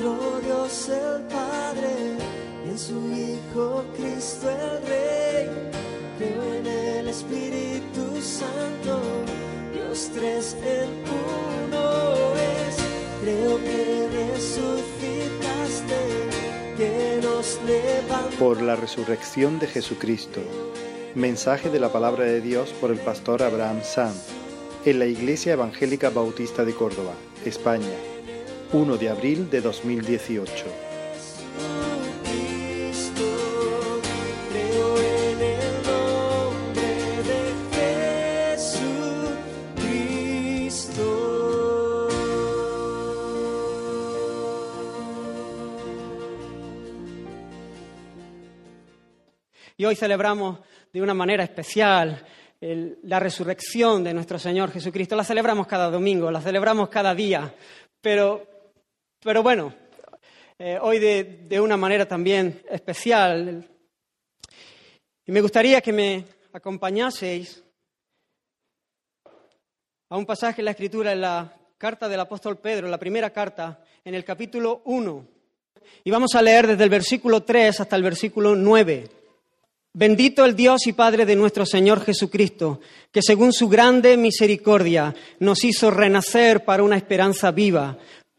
nuestro Dios el Padre y en su Hijo Cristo el Rey. Creo en el Espíritu Santo, Dios tres en uno es. Creo que resucitaste, que nos levantaste. Por la resurrección de Jesucristo. Mensaje de la palabra de Dios por el pastor Abraham Sanz en la Iglesia Evangélica Bautista de Córdoba, España, 1 de abril de 2018. Cristo, creo en el nombre de Jesucristo. Y hoy celebramos de una manera especial la resurrección de nuestro Señor Jesucristo. La celebramos cada domingo, la celebramos cada día, pero, pero bueno, eh, hoy de, de una manera también especial. Y me gustaría que me acompañaseis a un pasaje en la Escritura, en la carta del apóstol Pedro, la primera carta, en el capítulo 1. Y vamos a leer desde el versículo 3 hasta el versículo 9. Bendito el Dios y Padre de nuestro Señor Jesucristo, que según su grande misericordia nos hizo renacer para una esperanza viva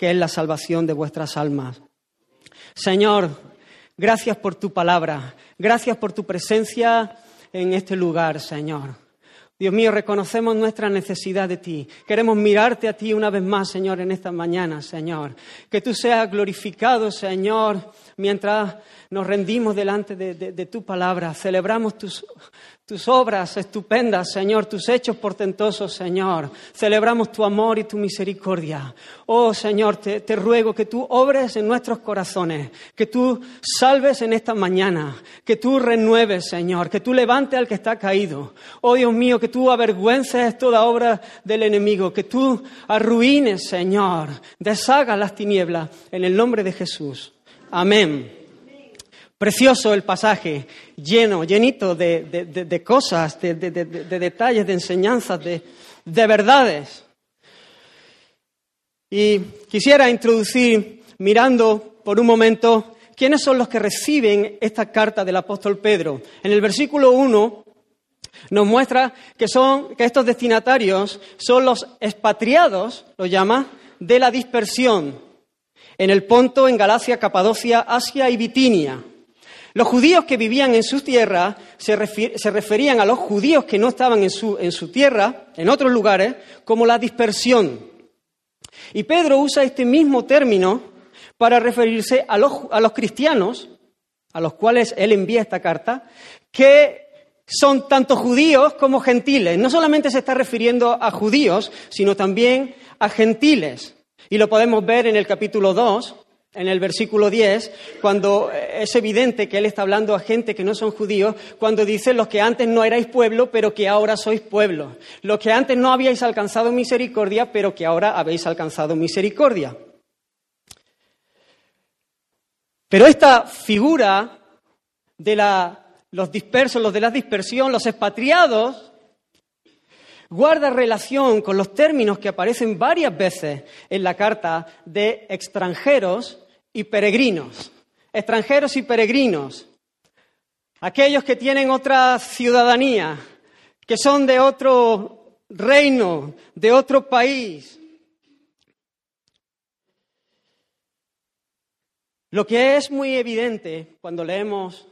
que es la salvación de vuestras almas. Señor, gracias por tu palabra, gracias por tu presencia en este lugar, Señor. Dios mío, reconocemos nuestra necesidad de ti. Queremos mirarte a ti una vez más, Señor, en esta mañana, Señor. Que tú seas glorificado, Señor, mientras nos rendimos delante de, de- de tu palabra. Celebramos tus, tus obras estupendas, Señor, tus hechos portentosos, Señor. Celebramos tu amor y tu misericordia. Oh, Señor, te, ruego que tú obres en nuestros corazones, que tú salves en esta mañana, que tú renueves, Señor, que tú levantes al que está caído. Oh, Dios mío, que tú avergüences toda obra del enemigo, que tú arruines, Señor, deshagas las tinieblas en el nombre de Jesús. Amén. Precioso el pasaje, lleno, llenito de, de- de- de cosas, de, de- de- de detalles, de enseñanzas, de, de verdades. Y quisiera introducir, mirando por un momento, quiénes son los que reciben esta carta del apóstol Pedro. En el versículo 1 nos muestra que, son, que estos destinatarios son los expatriados, lo llama, de la dispersión, en el Ponto, en Galacia, Capadocia, Asia y Bitinia. Los judíos que vivían en sus tierras se, se referían a los judíos que no estaban en su, en su tierra, en otros lugares, como la dispersión. Y Pedro usa este mismo término para referirse a los, a los cristianos, a los cuales él envía esta carta, que son tanto judíos como gentiles. No solamente se está refiriendo a judíos, sino también a gentiles. Y lo podemos ver en el capítulo 2, en el versículo 10, cuando es evidente que él está hablando a gente que no son judíos, cuando dice los que antes no erais pueblo, pero que ahora sois pueblo. Los que antes no habíais alcanzado misericordia, pero que ahora habéis alcanzado misericordia. Pero esta figura de la- los dispersos, los de la dispersión, los expatriados, guarda relación con los términos que aparecen varias veces en la carta de extranjeros y peregrinos. Extranjeros y peregrinos. Aquellos que tienen otra ciudadanía, que son de otro reino, de otro país. Lo que es muy evidente cuando leemos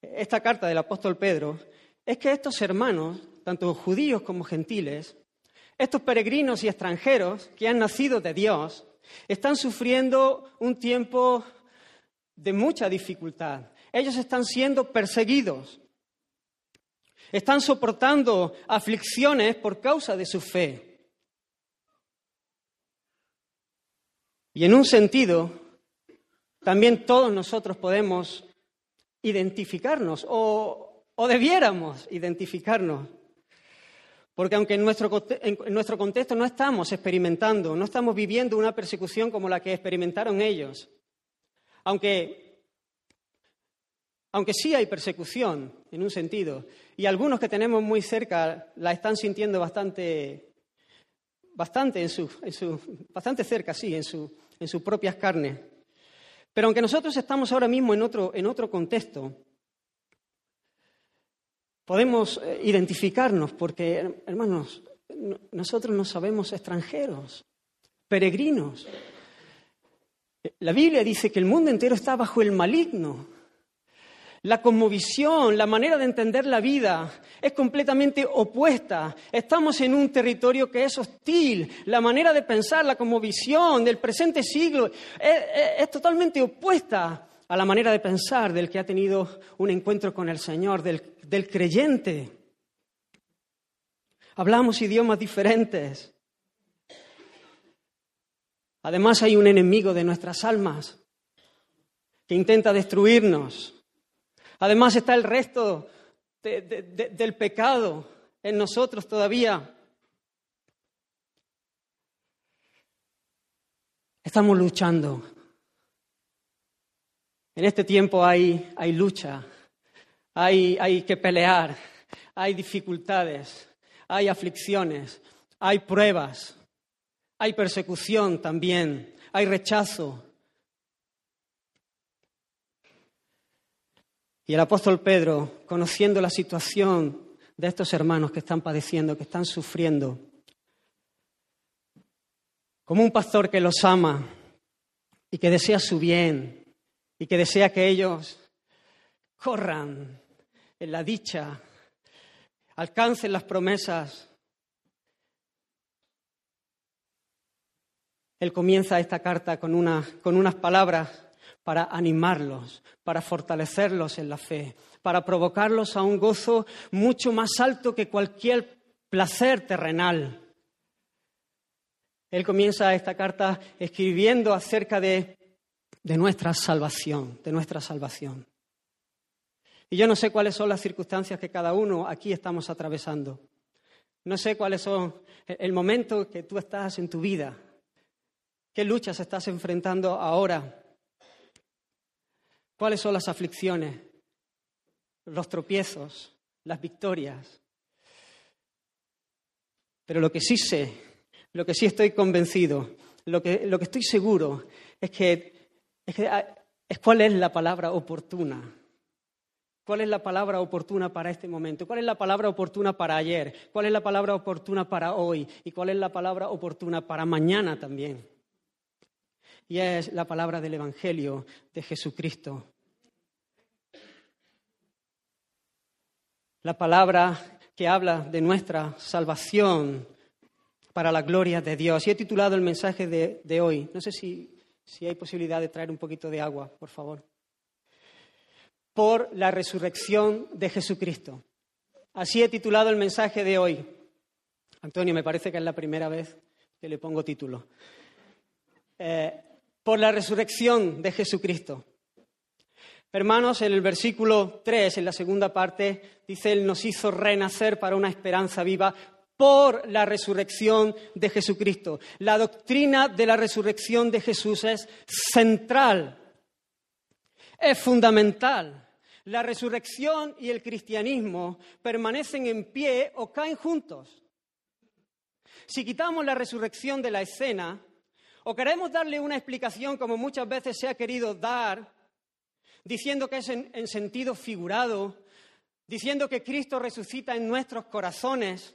esta carta del apóstol Pedro es que estos hermanos, tanto judíos como gentiles, Estos peregrinos y extranjeros que han nacido de Dios están sufriendo un tiempo de mucha dificultad. Ellos están siendo perseguidos. Están soportando aflicciones por causa de su fe. Y en un sentido, también todos nosotros podemos identificarnos o, o debiéramos identificarnos. Porque aunque en nuestro, contexto no estamos experimentando, no estamos viviendo una persecución como la que experimentaron ellos, aunque, aunque sí hay persecución en un sentido, y algunos que tenemos muy cerca la están sintiendo bastante, bastante, en su, en su, bastante cerca, sí, en, su, en sus propias carnes. Pero aunque nosotros estamos ahora mismo en otro, en otro contexto, podemos eh, identificarnos porque, hermanos, nosotros no sabemos extranjeros, peregrinos. La Biblia dice que el mundo entero está bajo el maligno. La cosmovisión, la manera de entender la vida es completamente opuesta. Estamos en un territorio que es hostil. La manera de pensar, la cosmovisión del presente siglo es, totalmente opuesta a la manera de pensar del que ha tenido un encuentro con el Señor, del, creyente. Hablamos idiomas diferentes. Además hay un enemigo de nuestras almas que intenta destruirnos. Además está el resto del pecado en nosotros todavía. Estamos luchando. En este tiempo hay, lucha, hay, hay que pelear, hay dificultades, hay aflicciones, hay pruebas. Hay persecución también, hay rechazo. Y el apóstol Pedro, conociendo la situación de estos hermanos que están padeciendo, que están sufriendo, como un pastor que los ama y que desea su bien y que desea que ellos corran en la dicha, alcancen las promesas Él comienza esta carta con, con unas palabras para animarlos, para fortalecerlos en la fe, para provocarlos a un gozo mucho más alto que cualquier placer terrenal. Él comienza esta carta escribiendo acerca de, de nuestra salvación, de nuestra salvación. Y yo no sé cuáles son las circunstancias que cada uno aquí estamos atravesando. No sé cuáles son el momento que tú estás en tu vida, ¿Qué luchas estás enfrentando ahora? ¿Cuáles son las aflicciones, los tropiezos, las victorias? Pero lo que sí sé, lo que sí estoy convencido, lo que, lo que estoy seguro es que, ah, es cuál es la palabra oportuna. ¿Cuál es la palabra oportuna para este momento? ¿Cuál es la palabra oportuna para ayer? ¿Cuál es la palabra oportuna para hoy? ¿Y cuál es la palabra oportuna para mañana también? y es la palabra del Evangelio de Jesucristo. La palabra que habla de nuestra salvación para la gloria de Dios. Y he titulado el mensaje de, hoy. No sé si, si hay posibilidad de traer un poquito de agua, por favor. Por la resurrección de Jesucristo. Así he titulado el mensaje de hoy. Antonio, me parece que es la primera vez que le pongo título. Eh, por la resurrección de Jesucristo. Hermanos, en el versículo 3, en la segunda parte, dice, Él nos hizo renacer para una esperanza viva por la resurrección de Jesucristo. La doctrina de la resurrección de Jesús es central, es fundamental. La resurrección y el cristianismo permanecen en pie o caen juntos. Si quitamos la resurrección de la escena, o queremos darle una explicación como muchas veces se ha querido dar, diciendo que es en, sentido figurado, diciendo que Cristo resucita en nuestros corazones,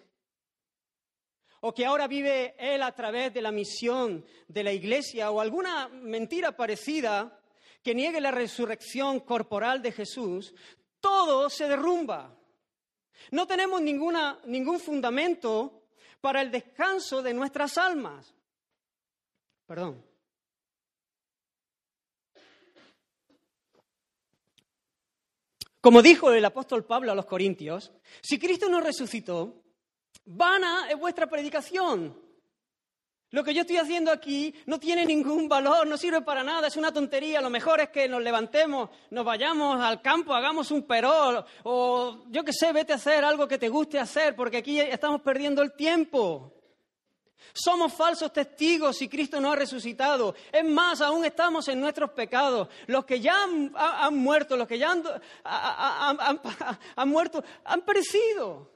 o que ahora vive Él a través de la misión de la Iglesia, o alguna mentira parecida que niegue la resurrección corporal de Jesús, todo se derrumba. No tenemos ningún fundamento para el descanso de nuestras almas. Perdón. Como dijo el apóstol Pablo a los Corintios, si Cristo no resucitó, vana es vuestra predicación. Lo que yo estoy haciendo aquí no tiene ningún valor, no sirve para nada, es una tontería. Lo mejor es que nos levantemos, nos vayamos al campo, hagamos un perol o yo qué sé, vete a hacer algo que te guste hacer, porque aquí estamos perdiendo el tiempo. Somos falsos testigos si Cristo no ha resucitado. Es más, aún estamos en nuestros pecados. Los que ya han, muerto, los que ya han muerto, han perecido.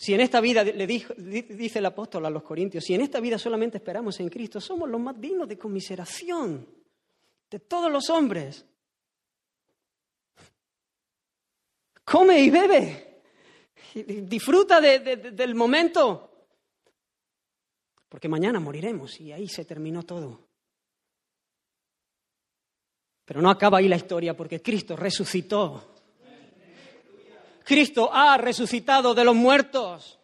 Si en esta vida, le dice el apóstol a los corintios, si en esta vida solamente esperamos en Cristo, somos los más dignos de conmiseración de todos los hombres. Come y bebe, disfruta del momento, porque mañana moriremos y ahí se terminó todo. Pero no acaba ahí la historia porque Cristo resucitó Cristo ha resucitado de los muertos.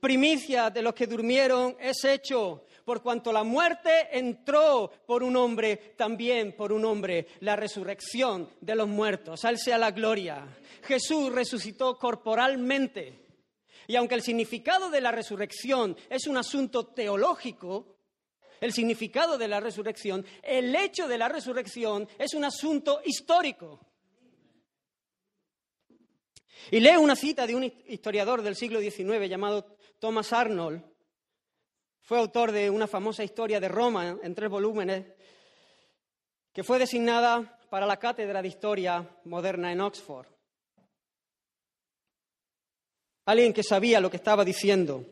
Primicia de los que durmieron es hecho. Por cuanto la muerte entró por un hombre, también por un hombre, la resurrección de los muertos. Al sea la gloria. Jesús resucitó corporalmente. Y aunque el significado de la resurrección es un asunto teológico, el significado de la resurrección, el hecho de la resurrección es un asunto histórico. Y leo una cita de un historiador del siglo XIX llamado Thomas Arnold. Fue autor de una famosa historia de Roma en tres volúmenes, que fue designada para la cátedra de historia moderna en Oxford. Alguien que sabía lo que estaba diciendo.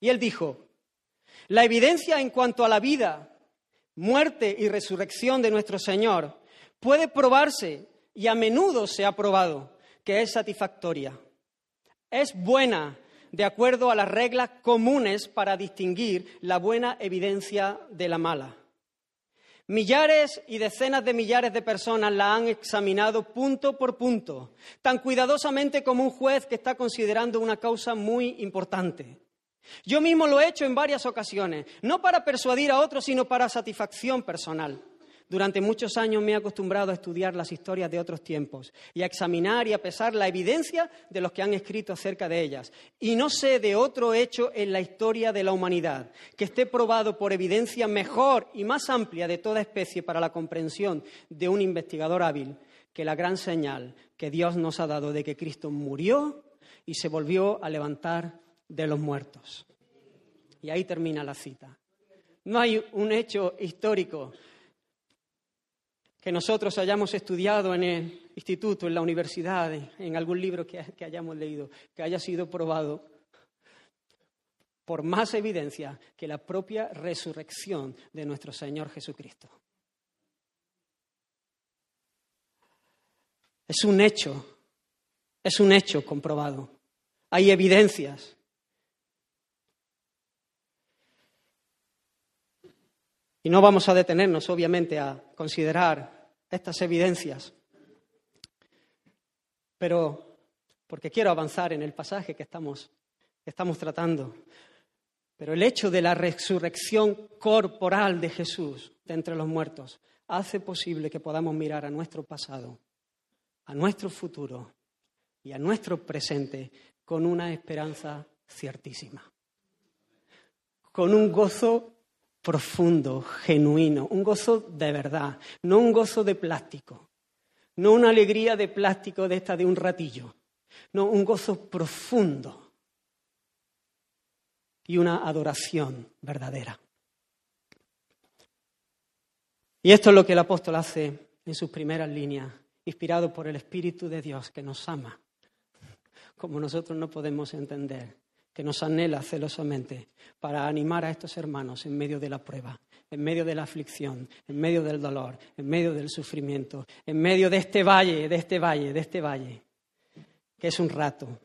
Y él dijo, la evidencia en cuanto a la vida, muerte y resurrección de nuestro Señor puede probarse y a menudo se ha probado que es satisfactoria. Es buena de acuerdo a las reglas comunes para distinguir la buena evidencia de la mala. Millares y decenas de millares de personas la han examinado punto por punto, tan cuidadosamente como un juez que está considerando una causa muy importante. Yo mismo lo he hecho en varias ocasiones, no para persuadir a otros, sino para satisfacción personal. Durante muchos años me he acostumbrado a estudiar las historias de otros tiempos y a examinar y a pesar la evidencia de los que han escrito acerca de ellas. Y no sé de otro hecho en la historia de la humanidad que esté probado por evidencia mejor y más amplia de toda especie para la comprensión de un investigador hábil que la gran señal que Dios nos ha dado de que Cristo murió y se volvió a levantar de los muertos. Y ahí termina la cita. No hay un hecho histórico que nosotros hayamos estudiado en el instituto, en la universidad, en algún libro que, hayamos leído, que haya sido probado por más evidencia que la propia resurrección de nuestro Señor Jesucristo. Es un hecho, es un hecho comprobado. Hay evidencias. Y no vamos a detenernos, obviamente, a considerar estas evidencias. Pero, porque quiero avanzar en el pasaje que estamos, estamos tratando, pero el hecho de la resurrección corporal de Jesús de entre los muertos hace posible que podamos mirar a nuestro pasado, a nuestro futuro y a nuestro presente con una esperanza ciertísima, con un gozo profundo, genuino, un gozo de verdad, no un gozo de plástico, no una alegría de plástico de esta de un ratillo, no un gozo profundo y una adoración verdadera. Y esto es lo que el apóstol hace en sus primeras líneas, inspirado por el Espíritu de Dios que nos ama, como nosotros no podemos entender que nos anhela celosamente para animar a estos hermanos en medio de la prueba, en medio de la aflicción, en medio del dolor, en medio del sufrimiento, en medio de este valle, de este valle, de este valle, que es un rato.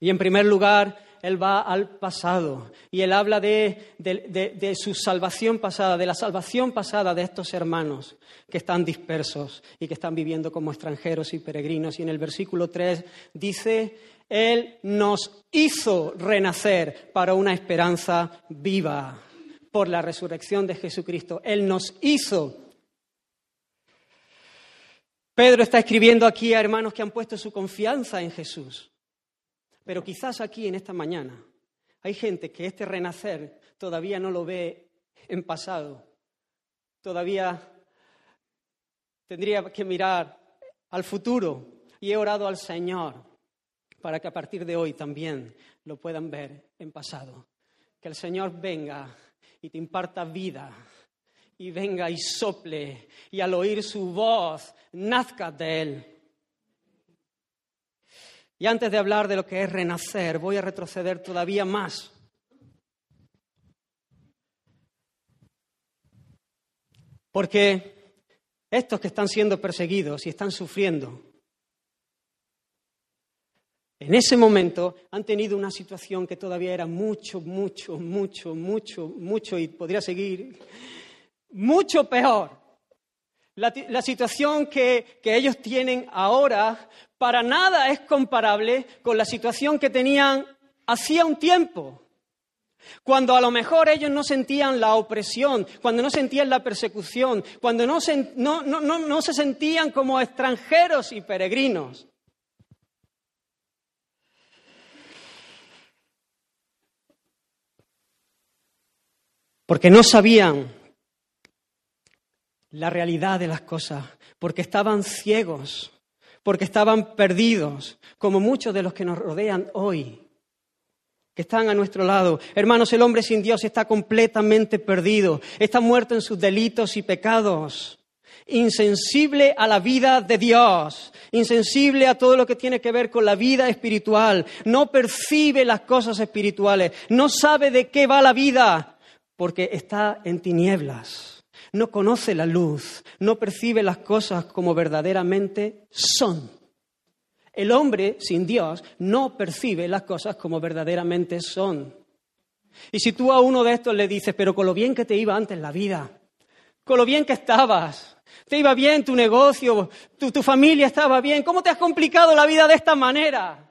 Y en primer lugar, Él va al pasado y Él habla de, de- de- su salvación pasada, de la salvación pasada de estos hermanos que están dispersos y que están viviendo como extranjeros y peregrinos. Y en el versículo 3 dice, Él nos hizo renacer para una esperanza viva por la resurrección de Jesucristo. Él nos hizo Pedro está escribiendo aquí a hermanos que han puesto su confianza en Jesús. Pero quizás aquí en esta mañana hay gente que este renacer todavía no lo ve en pasado. Todavía tendría que mirar al futuro y he orado al Señor para que a partir de hoy también lo puedan ver en pasado. Que el Señor venga y te imparta vida y venga y sople y al oír su voz nazca de él. Y antes de hablar de lo que es renacer, voy a retroceder todavía más. Porque estos que están siendo perseguidos y están sufriendo, en ese momento han tenido una situación que todavía era mucho, mucho, mucho, mucho, mucho, y podría seguir, mucho peor. La, situación que, que ellos tienen ahora para nada es comparable con la situación que tenían hacía un tiempo. Cuando a lo mejor ellos no sentían la opresión, cuando no sentían la persecución, cuando no, no- no- no- no se sentían como extranjeros y peregrinos. Porque no sabían la realidad de las cosas, porque estaban ciegos, porque estaban perdidos, como muchos de los que nos rodean hoy, que están a nuestro lado. Hermanos, el hombre sin Dios está completamente perdido, está muerto en sus delitos y pecados, insensible a la vida de Dios, insensible a todo lo que tiene que ver con la vida espiritual, no percibe las cosas espirituales, no sabe de qué va la vida, porque está en tinieblas, no conoce la luz, no percibe las cosas como verdaderamente son. El hombre sin Dios no percibe las cosas como verdaderamente son. Y si tú a uno de estos le dices, pero con lo bien que te iba antes la vida, con lo bien que estabas, te iba bien tu negocio, tu, tu familia estaba bien, ¿cómo te has complicado la vida de esta manera?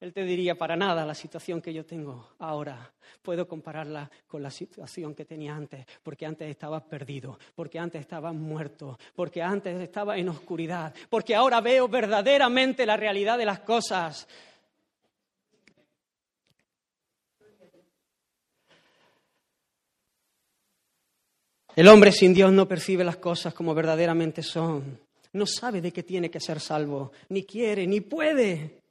Él te diría, para nada, la situación que yo tengo ahora puedo compararla con la situación que tenía antes, porque antes estaba perdido, porque antes estaba muerto, porque antes estaba en oscuridad, porque ahora veo verdaderamente la realidad de las cosas. El hombre sin Dios no percibe las cosas como verdaderamente son. No sabe de qué tiene que ser salvo, ni quiere, ni puede.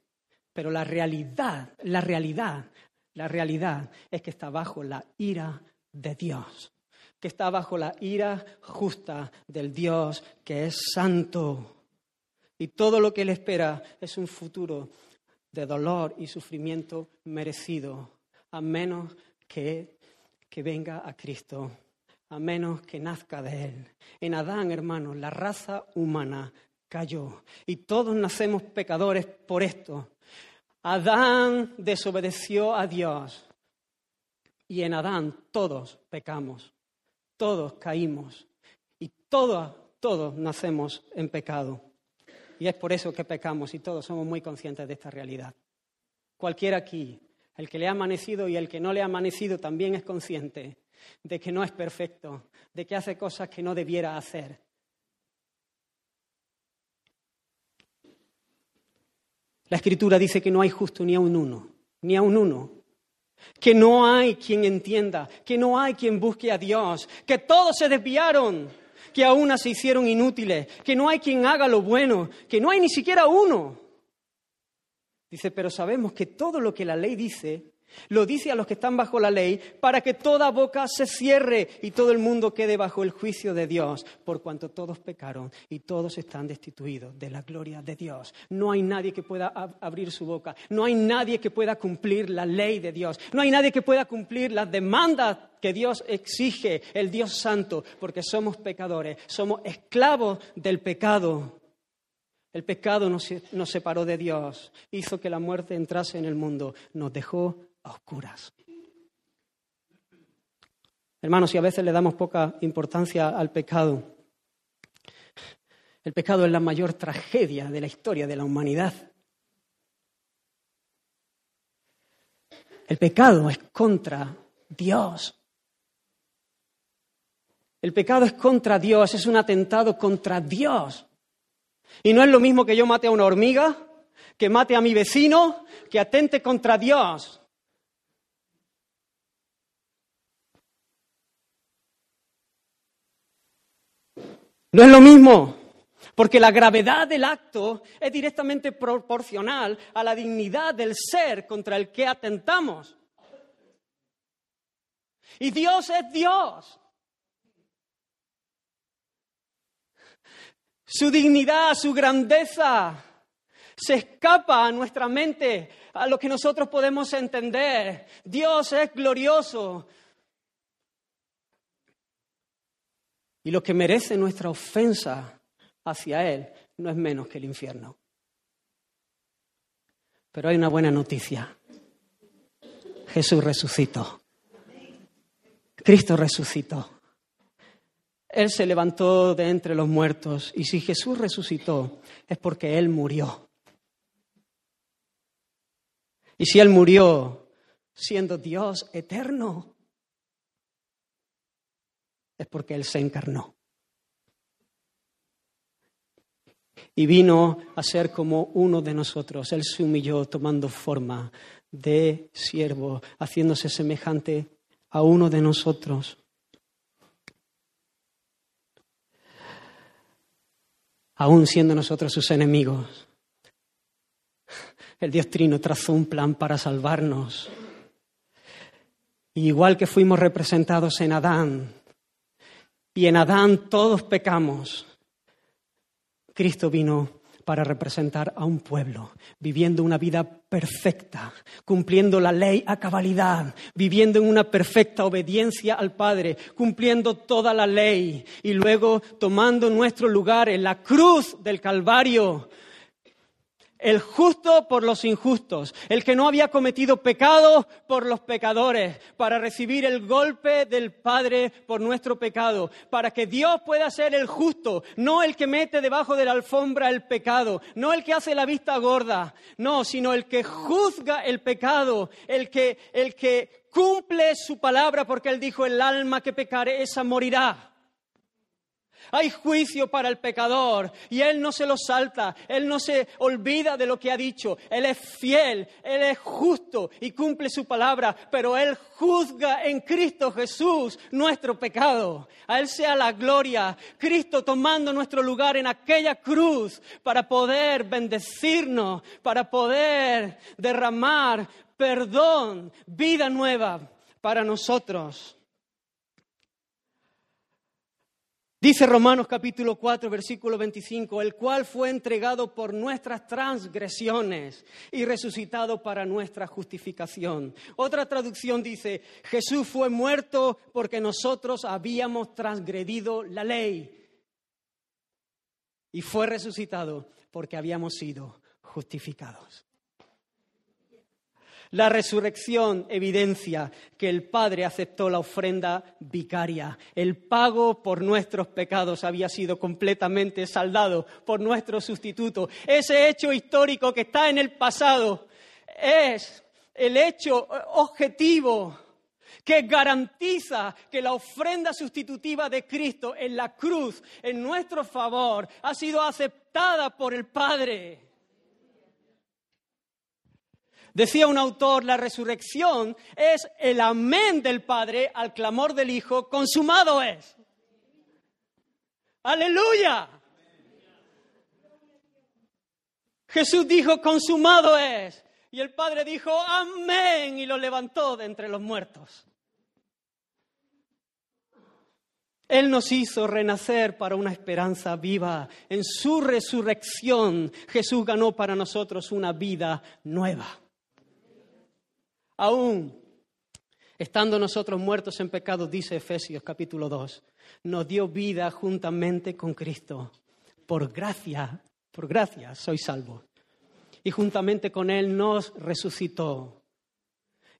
Pero la realidad, la realidad, la realidad es que está bajo la ira de Dios, que está bajo la ira justa del Dios que es santo. Y todo lo que le espera es un futuro de dolor y sufrimiento merecido, a menos que, que venga a Cristo, a menos que nazca de Él. En Adán, hermanos, la raza humana cayó y todos nacemos pecadores por esto. Adán desobedeció a Dios y en Adán todos pecamos, todos caímos y todos, todos nacemos en pecado. Y es por eso que pecamos y todos somos muy conscientes de esta realidad. Cualquiera aquí, el que le ha amanecido y el que no le ha amanecido también es consciente de que no es perfecto, de que hace cosas que no debiera hacer. La escritura dice que no hay justo ni a un uno, ni a un uno. Que no hay quien entienda, que no hay quien busque a Dios, que todos se desviaron, que a se hicieron inútiles, que no hay quien haga lo bueno, que no hay ni siquiera uno. Dice, pero sabemos que todo lo que la ley dice, lo dice a los que están bajo la ley, para que toda boca se cierre y todo el mundo quede bajo el juicio de Dios, por cuanto todos pecaron y todos están destituidos de la gloria de Dios. No hay nadie que pueda ab- abrir su boca, no hay nadie que pueda cumplir la ley de Dios, no hay nadie que pueda cumplir las demandas que Dios exige, el Dios santo, porque somos pecadores, somos esclavos del pecado. El pecado nos separó de Dios, hizo que la muerte entrase en el mundo, nos dejó a oscuras. Hermanos, y a veces le damos poca importancia al pecado, el pecado es la mayor tragedia de la historia de la humanidad. El pecado es contra Dios. El pecado es contra Dios, es un atentado contra Dios. Y no es lo mismo que yo mate a una hormiga, que mate a mi vecino, que atente contra Dios. No es lo mismo, porque la gravedad del acto es directamente proporcional a la dignidad del ser contra el que atentamos. Y Dios es Dios. Su dignidad, su grandeza se escapa a nuestra mente, a lo que nosotros podemos entender. Dios es glorioso, Y lo que merece nuestra ofensa hacia Él no es menos que el infierno. Pero hay una buena noticia. Jesús resucitó. Cristo resucitó. Él se levantó de entre los muertos y si Jesús resucitó es porque Él murió. Y si Él murió siendo Dios eterno, es porque Él se encarnó. Y vino a ser como uno de nosotros. Él se humilló tomando forma de siervo, haciéndose semejante a uno de nosotros. Aún siendo nosotros sus enemigos, el Dios Trino trazó un plan para salvarnos. igual que fuimos representados en Adán, y en Adán todos pecamos. Cristo vino para representar a un pueblo, viviendo una vida perfecta, cumpliendo la ley a cabalidad, viviendo en una perfecta obediencia al Padre, cumpliendo toda la ley y luego tomando nuestro lugar en la cruz del Calvario el justo por los injustos, el que no había cometido pecado por los pecadores, para recibir el golpe del Padre por nuestro pecado, para que Dios pueda ser el justo, no el que mete debajo de la alfombra el pecado, no el que hace la vista gorda, no, sino el que juzga el pecado, el que, el que cumple su palabra, porque él dijo, el alma que pecare, esa morirá. Hay juicio para el pecador y Él no se lo salta, Él no se olvida de lo que ha dicho, Él es fiel, Él es justo y cumple su palabra, pero Él juzga en Cristo Jesús nuestro pecado. A Él sea la gloria, Cristo tomando nuestro lugar en aquella cruz para poder bendecirnos, para poder derramar perdón, vida nueva para nosotros. Dice Romanos capítulo 4, versículo 25, el cual fue entregado por nuestras transgresiones y resucitado para nuestra justificación. Otra traducción dice, Jesús fue muerto porque nosotros habíamos transgredido la ley y fue resucitado porque habíamos sido justificados. La resurrección evidencia que el Padre aceptó la ofrenda vicaria. El pago por nuestros pecados había sido completamente saldado por nuestro sustituto. Ese hecho histórico que está en el pasado es el hecho objetivo que garantiza que la ofrenda sustitutiva de Cristo en la cruz, en nuestro favor, ha sido aceptada por el Padre. Decía un autor, la resurrección es el amén del Padre al clamor del Hijo, consumado es. Aleluya. Jesús dijo, consumado es. Y el Padre dijo, amén, y lo levantó de entre los muertos. Él nos hizo renacer para una esperanza viva. En su resurrección Jesús ganó para nosotros una vida nueva aún estando nosotros muertos en pecado, dice Efesios capítulo 2, nos dio vida juntamente con Cristo. Por gracia Por gracia soy salvo. Y juntamente con Él nos resucitó.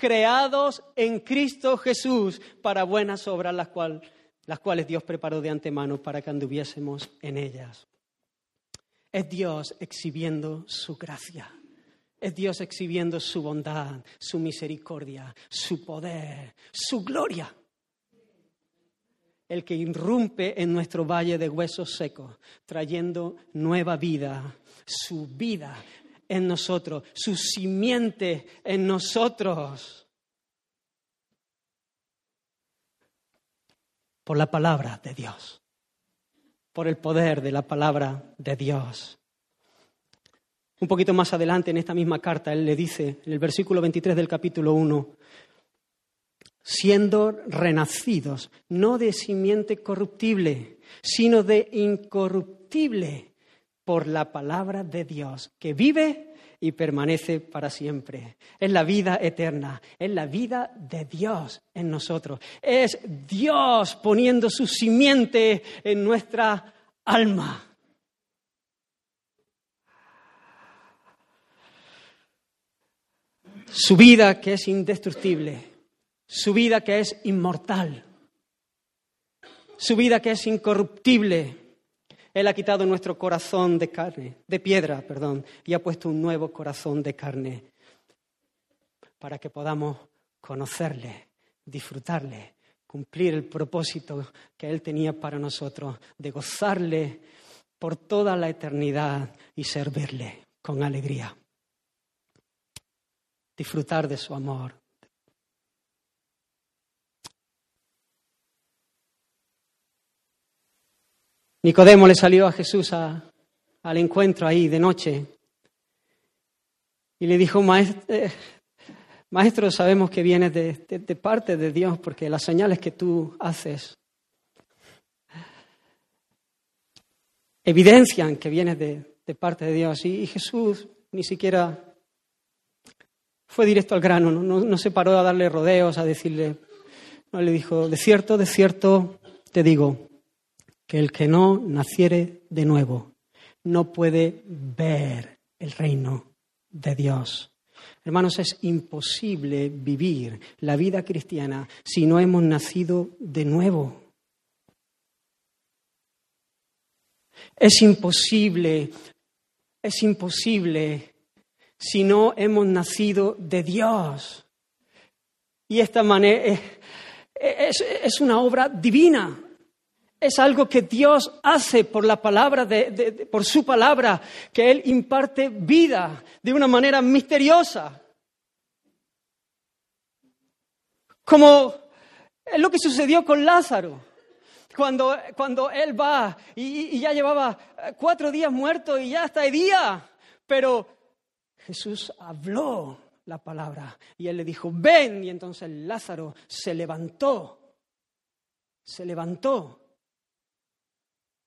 creados en Cristo Jesús para buenas obras, las, las cuales Dios preparó de antemano para que anduviésemos en ellas. Es Dios exhibiendo su gracia. Es Dios exhibiendo su bondad, su misericordia, su poder, su gloria. El que irrumpe en nuestro valle de huesos secos, trayendo nueva vida, su vida, en nosotros, su simiente en nosotros. Por la palabra de Dios, por el poder de la palabra de Dios. Un poquito más adelante en esta misma carta, él le dice, en el versículo 23 del capítulo 1, siendo renacidos, no de simiente corruptible, sino de incorruptible por la palabra de Dios, que vive y permanece para siempre. Es la vida eterna, es la vida de Dios en nosotros. Es Dios poniendo su simiente en nuestra alma. Su vida que es indestructible, su vida que es inmortal, su vida que es incorruptible, él ha quitado nuestro corazón de carne, de piedra, perdón, y ha puesto un nuevo corazón de carne para que podamos conocerle, disfrutarle, cumplir el propósito que Él tenía para nosotros, de gozarle por toda la eternidad y servirle con alegría. Disfrutar de su amor, Nicodemo le salió a Jesús al encuentro ahí de noche y le dijo, eh, maestro, sabemos que vienes de, parte de Dios porque las señales que tú haces evidencian que vienes de, parte de Dios. Y, Jesús ni siquiera fue directo al grano, no, no se paró a darle rodeos, a decirle, no le dijo, de cierto, de cierto, te digo, que el que no naciere de nuevo no puede ver el reino de Dios. Hermanos, es imposible vivir la vida cristiana si no hemos nacido de nuevo. Es imposible, es imposible si no hemos nacido de Dios. Y esta manera es, es una obra divina es algo que Dios hace por la palabra, de, por su palabra, que Él imparte vida de una manera misteriosa. Como es lo que sucedió con Lázaro, cuando, cuando él va y, ya llevaba cuatro días muerto y ya hasta el día, pero Jesús habló la palabra y él le dijo, ven, y entonces Lázaro se levantó, se levantó.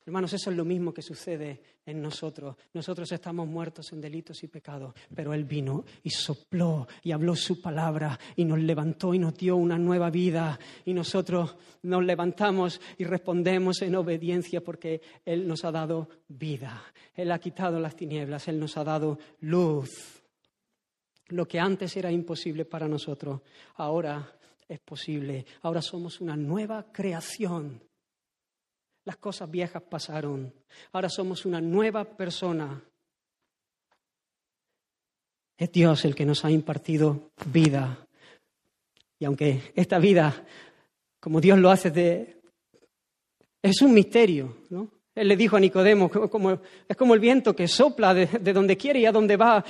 Hermanos, eso es lo mismo que sucede en nosotros. Nosotros estamos muertos en delitos y pecados, pero Él vino y sopló y habló su palabra y nos levantó y nos dio una nueva vida y nosotros nos levantamos y respondemos en obediencia porque Él nos ha dado vida. Él ha quitado las tinieblas, Él nos ha dado luz. Lo que antes era imposible para nosotros, ahora es posible. Ahora somos una nueva creación las cosas viejas pasaron. Ahora somos una nueva persona. Es Dios el que nos ha impartido vida. Y aunque esta vida, como Dios lo hace, de, es un misterio, ¿no? Él le dijo a Nicodemo, es como el viento que sopla de, donde quiere y a donde va,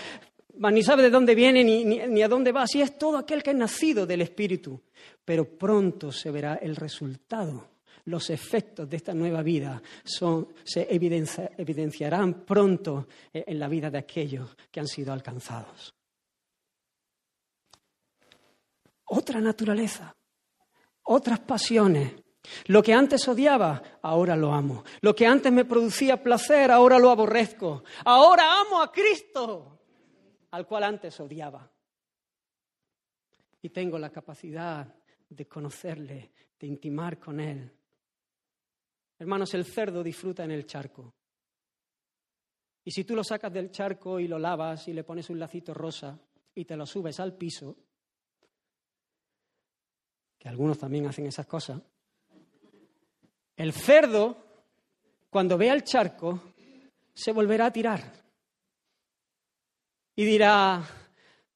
ni sabe de dónde viene ni, ni, a dónde va. Así es todo aquel que es nacido del Espíritu. Pero pronto se verá el resultado los efectos de esta nueva vida se evidenciarán pronto en la vida de aquellos que han sido alcanzados. otra naturaleza, otras pasiones. Lo que antes odiaba, ahora lo amo. Lo que antes me producía placer, ahora lo aborrezco. Ahora amo a Cristo, al cual antes odiaba. Y tengo la capacidad de conocerle, de intimar con Él. Hermanos, el cerdo disfruta en el charco. Y si tú lo sacas del charco y lo lavas y le pones un lacito rosa y te lo subes al piso, que algunos también hacen esas cosas, el cerdo, cuando vea el charco, se volverá a tirar. Y dirá,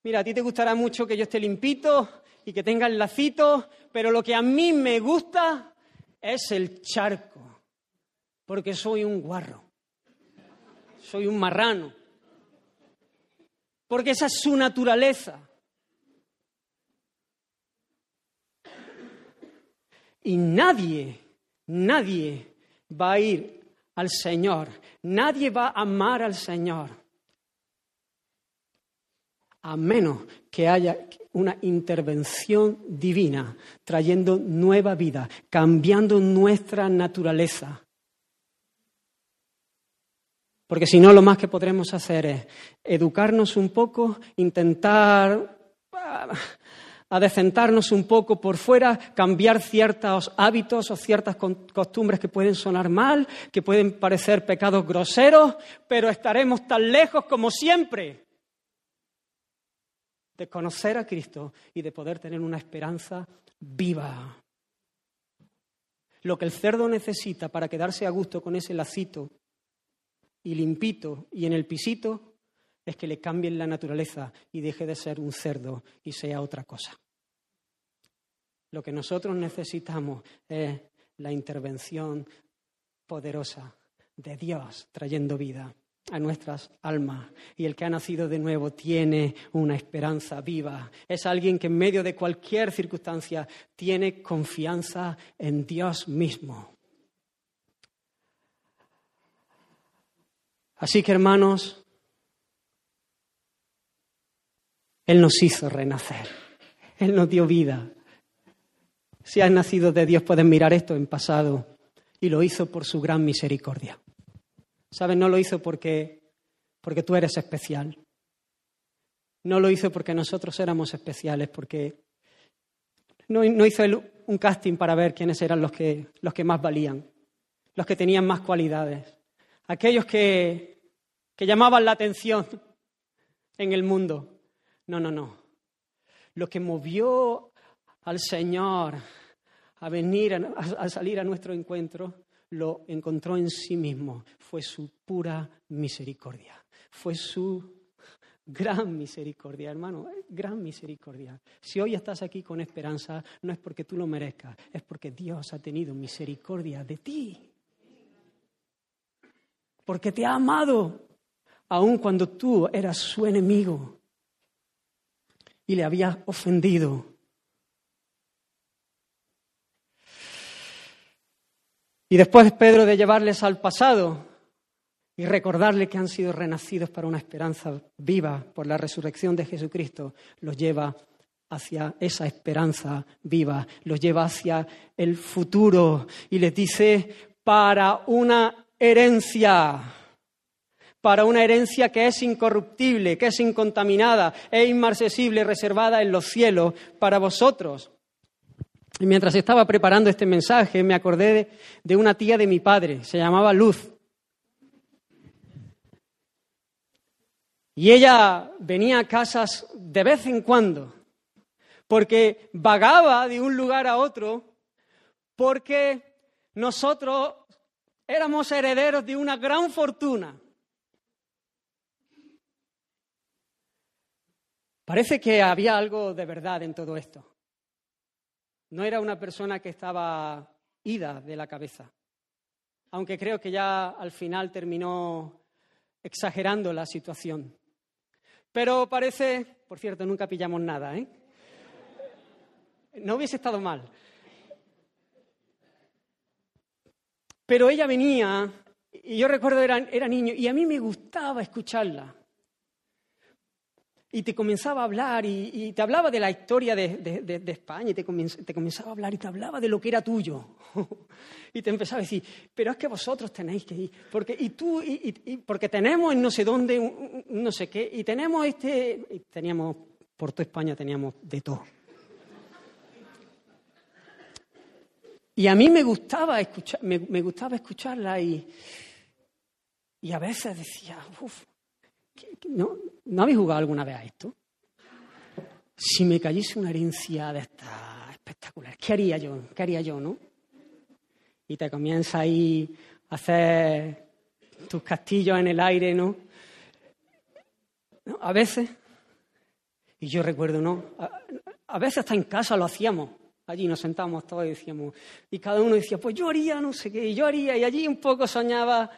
mira, a ti te gustará mucho que yo esté limpito y que tenga el lacito, pero lo que a mí me gusta es el charco, porque soy un guarro, soy un marrano, porque esa es su naturaleza. Y nadie, nadie va a ir al Señor, nadie va a amar al Señor, a menos que haya una intervención divina, trayendo nueva vida, cambiando nuestra naturaleza. Porque si no, lo más que podremos hacer es educarnos un poco, intentar adecentarnos un poco por fuera, cambiar ciertos hábitos o ciertas costumbres que pueden sonar mal, que pueden parecer pecados groseros, pero estaremos tan lejos como siempre de conocer a Cristo y de poder tener una esperanza viva. Lo que el cerdo necesita para quedarse a gusto con ese lacito y limpito y en el pisito es que le cambien la naturaleza y deje de ser un cerdo y sea otra cosa. Lo que nosotros necesitamos es la intervención poderosa de Dios trayendo vida a nuestras almas. Y el que ha nacido de nuevo tiene una esperanza viva. Es alguien que en medio de cualquier circunstancia tiene confianza en Dios mismo. Así que hermanos, Él nos hizo renacer. Él nos dio vida. Si has nacido de Dios, puedes mirar esto en pasado. Y lo hizo por su gran misericordia. ¿Sabes? No lo hizo porque, porque tú eres especial. No lo hizo porque nosotros éramos especiales, porque no, hizo un casting para ver quiénes eran los que, los que más valían, los que tenían más cualidades, aquellos que, que llamaban la atención en el mundo. No, no, no. Lo que movió al Señor a venir, a, salir a nuestro encuentro, lo encontró en sí mismo. Fue su pura misericordia. Fue su gran misericordia, hermano, gran misericordia. Si hoy estás aquí con esperanza, no es porque tú lo merezcas, es porque Dios ha tenido misericordia de ti. Porque te ha amado, aun cuando tú eras su enemigo y le había ofendido. Y después Pedro de llevarles al pasado y recordarle que han sido renacidos para una esperanza viva por la resurrección de Jesucristo, los lleva hacia esa esperanza viva, los lleva hacia el futuro y les dice para una herencia para una herencia que es incorruptible, que es incontaminada e inmarcesible, reservada en los cielos para vosotros. Y mientras estaba preparando este mensaje, me acordé de, una tía de mi padre, se llamaba Luz. Y ella venía a casas de vez en cuando, porque vagaba de un lugar a otro, porque nosotros éramos herederos de una gran fortuna. Parece que había algo de verdad en todo esto. No era una persona que estaba ida de la cabeza, aunque creo que ya al final terminó exagerando la situación. Pero parece, por cierto, nunca pillamos nada, ¿eh? No hubiese estado mal. Pero ella venía, y yo recuerdo era, era niño, y a mí me gustaba escucharla. Y te comenzaba a hablar y, te hablaba de la historia de, España y te, te comenzaba a hablar y te hablaba de lo que era tuyo. y te empezaba a decir, pero es que vosotros tenéis que ir, porque, y tú, y, porque tenemos en no sé dónde, no sé qué, y tenemos este, y teníamos, por toda España teníamos de todo. Y a mí me gustaba, escuchar, me, me gustaba escucharla y, y a veces decía, uff, ¿no, ¿no habéis jugado alguna vez a esto? Si me cayese una herencia de esta espectacular, ¿qué haría yo? ¿Qué haría yo, no? Y te comienza ahí a hacer tus castillos en el aire, ¿no? ¿No? A veces, y yo recuerdo, ¿no? A, a veces hasta en casa lo hacíamos. Allí nos sentábamos todos y decíamos, y cada uno decía, pues yo haría no sé qué, y yo haría, y allí un poco soñaba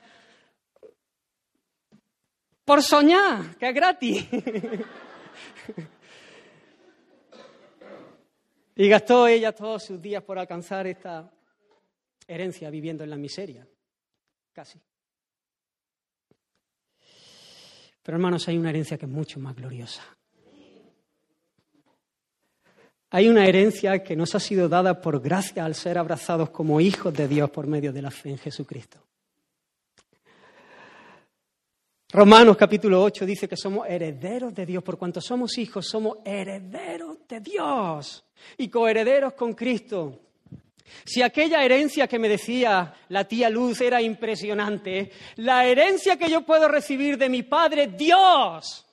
por soñar, que es gratis. y gastó ella todos sus días por alcanzar esta herencia viviendo en la miseria, casi. Pero hermanos, hay una herencia que es mucho más gloriosa. Hay una herencia que nos ha sido dada por gracia al ser abrazados como hijos de Dios por medio de la fe en Jesucristo. Romanos capítulo 8 dice que somos herederos de Dios. Por cuanto somos hijos, somos herederos de Dios y coherederos con Cristo. Si aquella herencia que me decía la tía Luz era impresionante, la herencia que yo puedo recibir de mi Padre, Dios,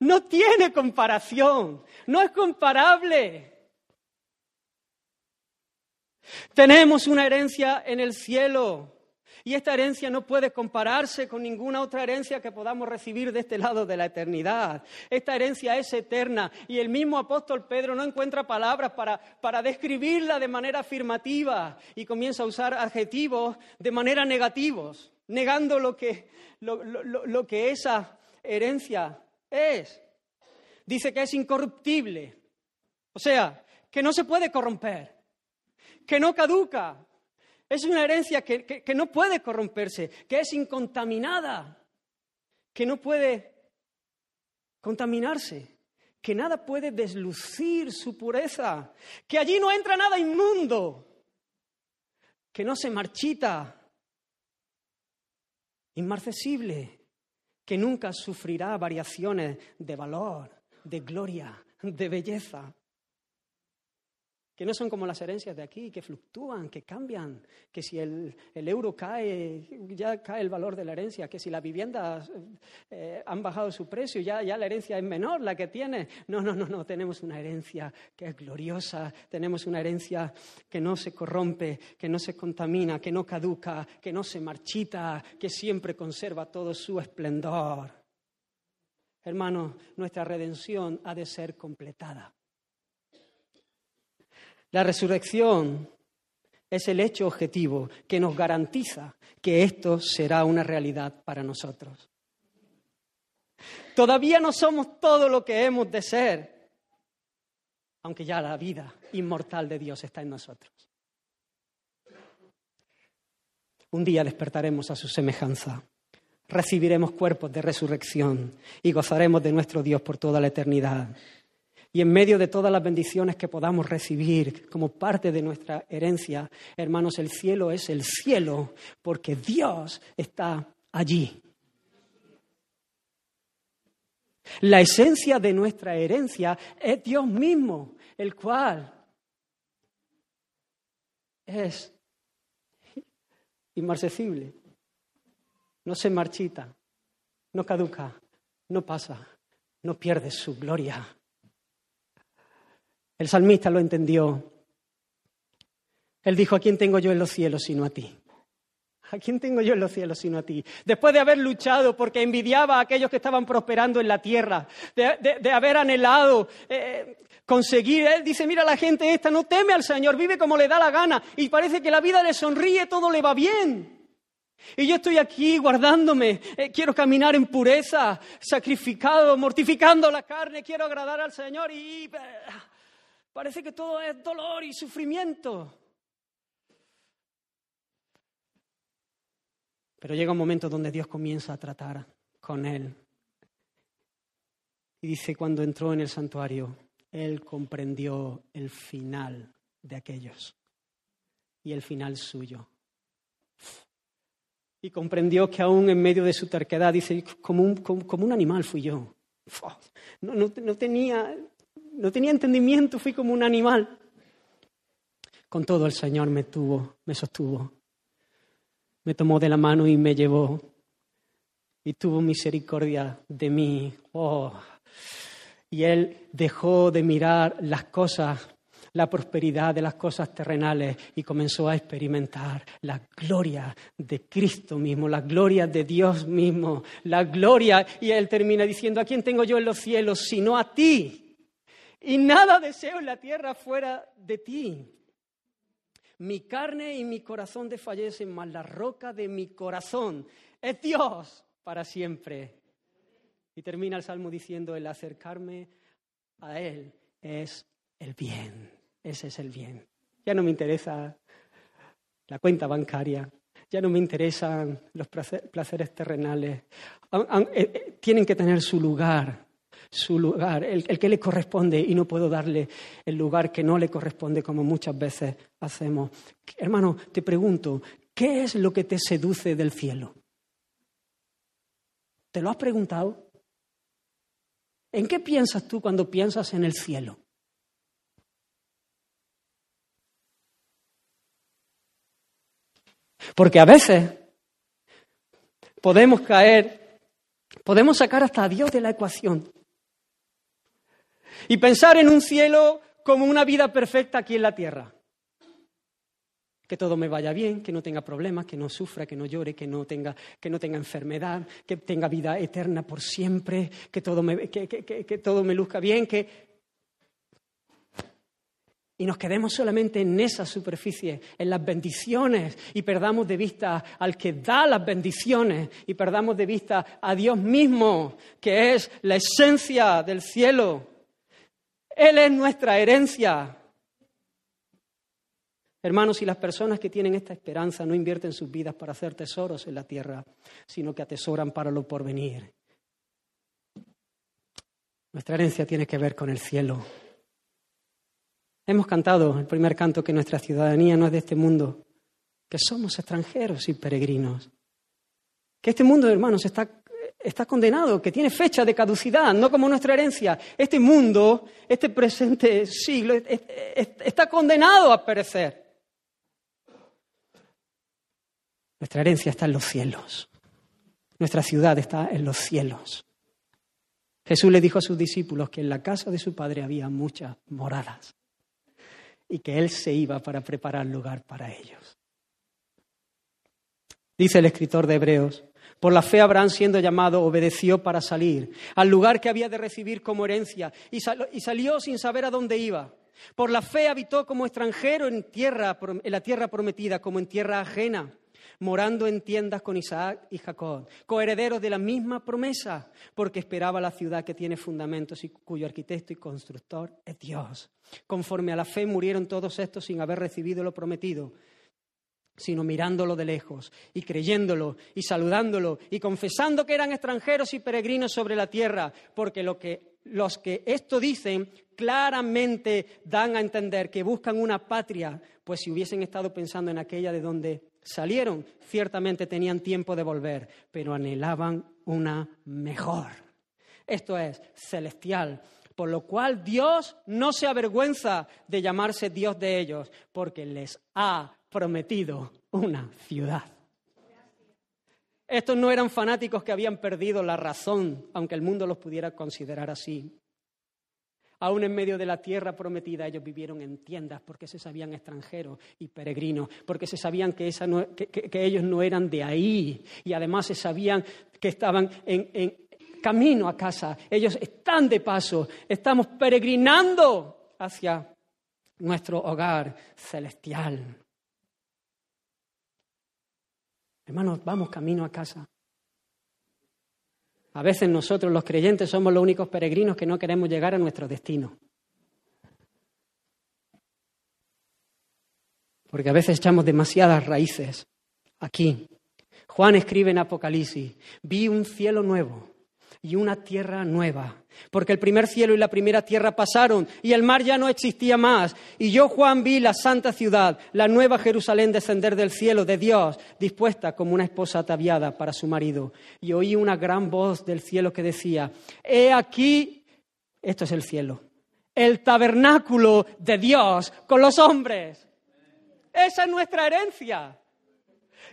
no tiene comparación, no es comparable. Tenemos una herencia en el cielo y esta herencia no puede compararse con ninguna otra herencia que podamos recibir de este lado de la eternidad. Esta herencia es eterna y el mismo apóstol Pedro no encuentra palabras para, para describirla de manera afirmativa y comienza a usar adjetivos de manera negativos, negando lo que, lo, lo- lo que esa herencia es. Dice que es incorruptible, o sea, que no se puede corromper, que no caduca. Es una herencia que, no puede corromperse, que es incontaminada, que no puede contaminarse, que nada puede deslucir su pureza, que allí no entra nada inmundo, que no se marchita, inmarcesible, que nunca sufrirá variaciones de valor, de gloria, de belleza, que no son como las herencias de aquí, que fluctúan, que cambian, que si el, el euro cae, ya cae el valor de la herencia, que si las viviendas eh, han bajado su precio, ya, ya la herencia es menor la que tiene. No, no, no, no, tenemos una herencia que es gloriosa, tenemos una herencia que no se corrompe, que no se contamina, que no caduca, que no se marchita, que siempre conserva todo su esplendor. Hermanos, nuestra redención ha de ser completada. La resurrección es el hecho objetivo que nos garantiza que esto será una realidad para nosotros. Todavía no somos todo lo que hemos de ser, aunque ya la vida inmortal de Dios está en nosotros. Un día despertaremos a su semejanza, recibiremos cuerpos de resurrección y gozaremos de nuestro Dios por toda la eternidad. Y en medio de todas las bendiciones que podamos recibir como parte de nuestra herencia, hermanos, el cielo es el cielo porque Dios está allí. La esencia de nuestra herencia es Dios mismo, el cual es inmarcesible, no se marchita, no caduca, no pasa, no pierde su gloria. El salmista lo entendió. Él dijo, ¿a quién tengo yo en los cielos sino a ti? ¿A quién tengo yo en los cielos sino a ti? Después de haber luchado porque envidiaba a aquellos que estaban prosperando en la tierra, de, haber anhelado eh, conseguir, él dice, mira la gente esta no teme al Señor, vive como le da la gana y parece que la vida le sonríe, todo le va bien. Y yo estoy aquí guardándome, eh, quiero caminar en pureza, sacrificado, mortificando la carne, quiero agradar al Señor y... eh, Parece que todo es dolor y sufrimiento. Pero llega un momento donde Dios comienza a tratar con él. Y dice, cuando entró en el santuario, él comprendió el final de aquellos y el final suyo. Y comprendió que aún en medio de su terquedad, dice, como un, como, un animal fui yo. No, no, no, tenía, no tenía entendimiento, fui como un animal. Con todo el Señor me tuvo, me sostuvo, me tomó de la mano y me llevó y tuvo misericordia de mí. Oh. Y Él dejó de mirar las cosas, la prosperidad de las cosas terrenales y comenzó a experimentar la gloria de Cristo mismo, la gloria de Dios mismo, la gloria. Y Él termina diciendo, ¿a quién tengo yo en los cielos sino a ti? Y nada deseo en la tierra fuera de ti. Mi carne y mi corazón desfallecen, mas la roca de mi corazón es Dios para siempre. Y termina el salmo diciendo, el acercarme a Él es el bien, ese es el bien. Ya no me interesa la cuenta bancaria, ya no me interesan los placeres terrenales. Eh, eh, tienen que tener su lugar, su lugar, el, el, que le corresponde y no puedo darle el lugar que no le corresponde como muchas veces hacemos. Hermano, te pregunto, ¿qué es lo que te seduce del cielo? ¿Te lo has preguntado? ¿En qué piensas tú cuando piensas en el cielo? Porque a veces podemos caer, podemos sacar hasta a Dios de la ecuación y pensar en un cielo como una vida perfecta aquí en la tierra que todo me vaya bien, que no tenga problemas, que no sufra, que no llore, que no tenga, que no tenga enfermedad, que tenga vida eterna por siempre, que todo me, que, que, que todo me luzca bien, que... Y nos quedemos solamente en esa superficie, en las bendiciones, y perdamos de vista al que da las bendiciones, y perdamos de vista a Dios mismo, que es la esencia del cielo. Él es nuestra herencia. Hermanos, si las personas que tienen esta esperanza no invierten sus vidas para hacer tesoros en la tierra, sino que atesoran para lo porvenir, nuestra herencia tiene que ver con el cielo. Hemos cantado el primer canto que nuestra ciudadanía no es de este mundo, que somos extranjeros y peregrinos. Que este mundo, hermanos, está, está condenado, que tiene fecha de caducidad, no como nuestra herencia. Este mundo, este presente siglo, está condenado a perecer. Nuestra herencia está en los cielos. Nuestra ciudad está en los cielos. Jesús le dijo a sus discípulos que en la casa de su padre había muchas moradas y que Él se iba para preparar lugar para ellos. Dice el escritor de Hebreos, por la fe Abraham siendo llamado obedeció para salir al lugar que había de recibir como herencia y, salió sin saber a dónde iba. Por la fe habitó como extranjero en, tierra, en la tierra prometida, como en tierra ajena morando en tiendas con Isaac y Jacob, coherederos de la misma promesa, porque esperaba la ciudad que tiene fundamentos y cuyo arquitecto y constructor es Dios. Conforme a la fe murieron todos estos sin haber recibido lo prometido, sino mirándolo de lejos y creyéndolo y saludándolo y confesando que eran extranjeros y peregrinos sobre la tierra, porque lo que, los que esto dicen claramente dan a entender que buscan una patria, pues si hubiesen estado pensando en aquella de donde salieron, ciertamente tenían tiempo de volver, pero anhelaban una mejor. Esto es celestial, por lo cual Dios no se avergüenza de llamarse Dios de ellos, porque les ha prometido una ciudad. Estos no eran fanáticos que habían perdido la razón, aunque el mundo los pudiera considerar así. Aún en medio de la tierra prometida ellos vivieron en tiendas porque se sabían extranjeros y peregrinos, porque se sabían que, ellos no eran de ahí y además se sabían que estaban en, en camino a casa. Ellos están de paso, estamos peregrinando hacia nuestro hogar celestial. Hermanos, vamos camino a casa. A veces nosotros los creyentes somos los únicos peregrinos que no queremos llegar a nuestro destino. Porque a veces echamos demasiadas raíces aquí. Juan escribe en Apocalipsis, vi un cielo nuevo y una tierra nueva. Porque el primer cielo y la primera tierra pasaron y el mar ya no existía más. Y yo, Juan, vi la santa ciudad, la nueva Jerusalén descender del cielo de Dios, dispuesta como una esposa ataviada para su marido. Y oí una gran voz del cielo que decía, He aquí, esto es el cielo, el tabernáculo de Dios con los hombres. Esa es nuestra herencia.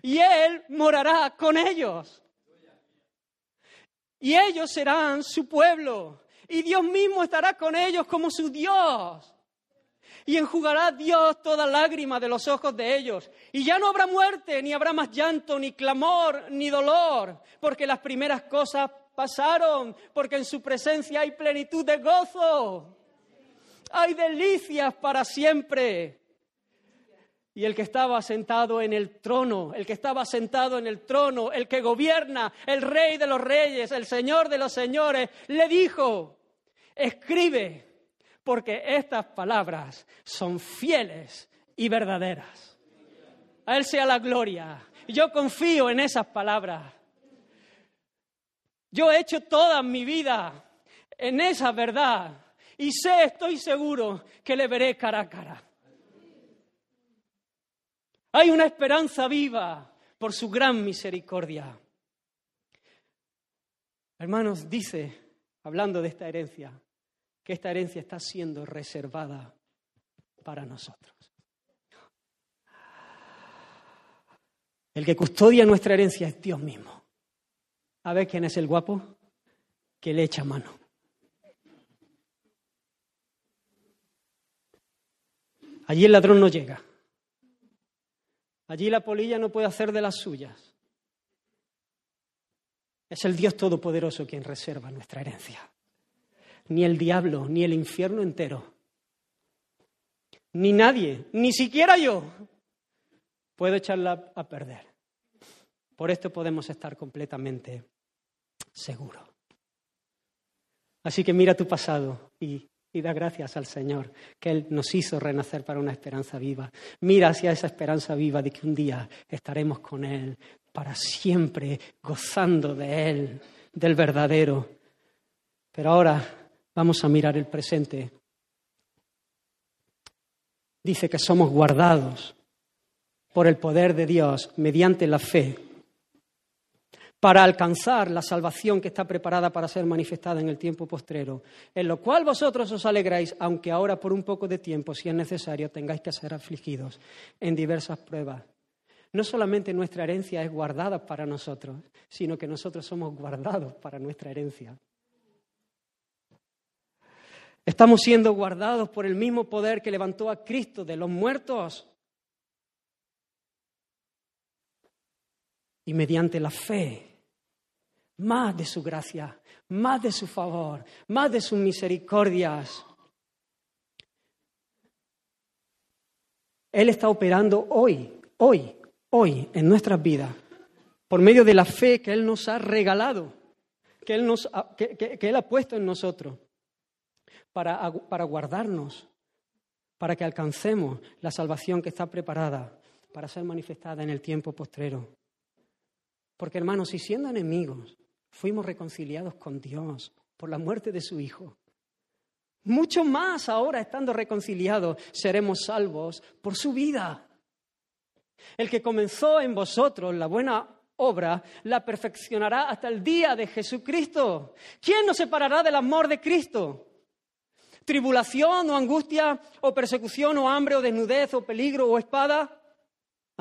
Y Él morará con ellos y ellos serán su pueblo. Y Dios mismo estará con ellos como su Dios. Y enjugará Dios toda lágrima de los ojos de ellos. Y ya no habrá muerte, ni habrá más llanto, ni clamor, ni dolor, porque las primeras cosas pasaron, porque en su presencia hay plenitud de gozo. Hay delicias para siempre. Y el que estaba sentado en el trono, el que estaba sentado en el trono, el que gobierna, el rey de los reyes, el señor de los señores, le dijo, escribe, porque estas palabras son fieles y verdaderas. A Él sea la gloria. Yo confío en esas palabras. Yo he hecho toda mi vida en esa verdad y sé, estoy seguro, que le veré cara a cara. Hay una esperanza viva por su gran misericordia. Hermanos, dice, hablando de esta herencia, que esta herencia está siendo reservada para nosotros. El que custodia nuestra herencia es Dios mismo. A ver quién es el guapo que le echa mano. Allí el ladrón no llega. Allí la polilla no puede hacer de las suyas. Es el Dios Todopoderoso quien reserva nuestra herencia. Ni el diablo, ni el infierno entero, ni nadie, ni siquiera yo, puedo echarla a perder. Por esto podemos estar completamente seguros. Así que mira tu pasado y y da gracias al Señor que Él nos hizo renacer para una esperanza viva. Mira hacia esa esperanza viva de que un día estaremos con Él para siempre, gozando de Él, del verdadero. Pero ahora vamos a mirar el presente. Dice que somos guardados por el poder de Dios mediante la fe para alcanzar la salvación que está preparada para ser manifestada en el tiempo postrero, en lo cual vosotros os alegráis, aunque ahora por un poco de tiempo, si es necesario, tengáis que ser afligidos en diversas pruebas. No solamente nuestra herencia es guardada para nosotros, sino que nosotros somos guardados para nuestra herencia. Estamos siendo guardados por el mismo poder que levantó a Cristo de los muertos. Y mediante la fe más de su gracia, más de su favor, más de sus misericordias. Él está operando hoy, hoy, hoy en nuestras vidas, por medio de la fe que Él nos ha regalado, que Él, nos ha, que, él ha puesto en nosotros, para, para guardarnos, para que alcancemos la salvación que está preparada para ser manifestada en el tiempo postrero. Porque hermanos, si siendo enemigos, fuimos reconciliados con Dios por la muerte de su Hijo. Mucho más ahora, estando reconciliados, seremos salvos por su vida. El que comenzó en vosotros la buena obra, la perfeccionará hasta el día de Jesucristo. ¿Quién nos separará del amor de Cristo? ¿Tribulación o angustia o persecución o hambre o desnudez o peligro o espada?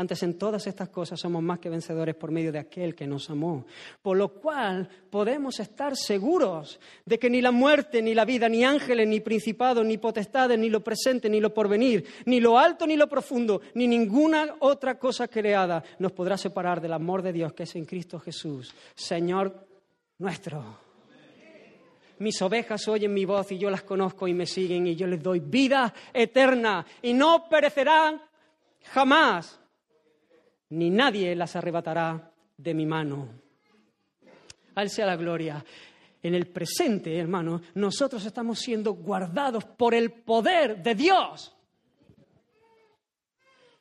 Antes en todas estas cosas somos más que vencedores por medio de aquel que nos amó. Por lo cual podemos estar seguros de que ni la muerte, ni la vida, ni ángeles, ni principados, ni potestades, ni lo presente, ni lo porvenir, ni lo alto, ni lo profundo, ni ninguna otra cosa creada nos podrá separar del amor de Dios que es en Cristo Jesús, Señor nuestro. Mis ovejas oyen mi voz y yo las conozco y me siguen y yo les doy vida eterna y no perecerán jamás ni nadie las arrebatará de mi mano. Al sea la gloria. En el presente, hermano, nosotros estamos siendo guardados por el poder de Dios.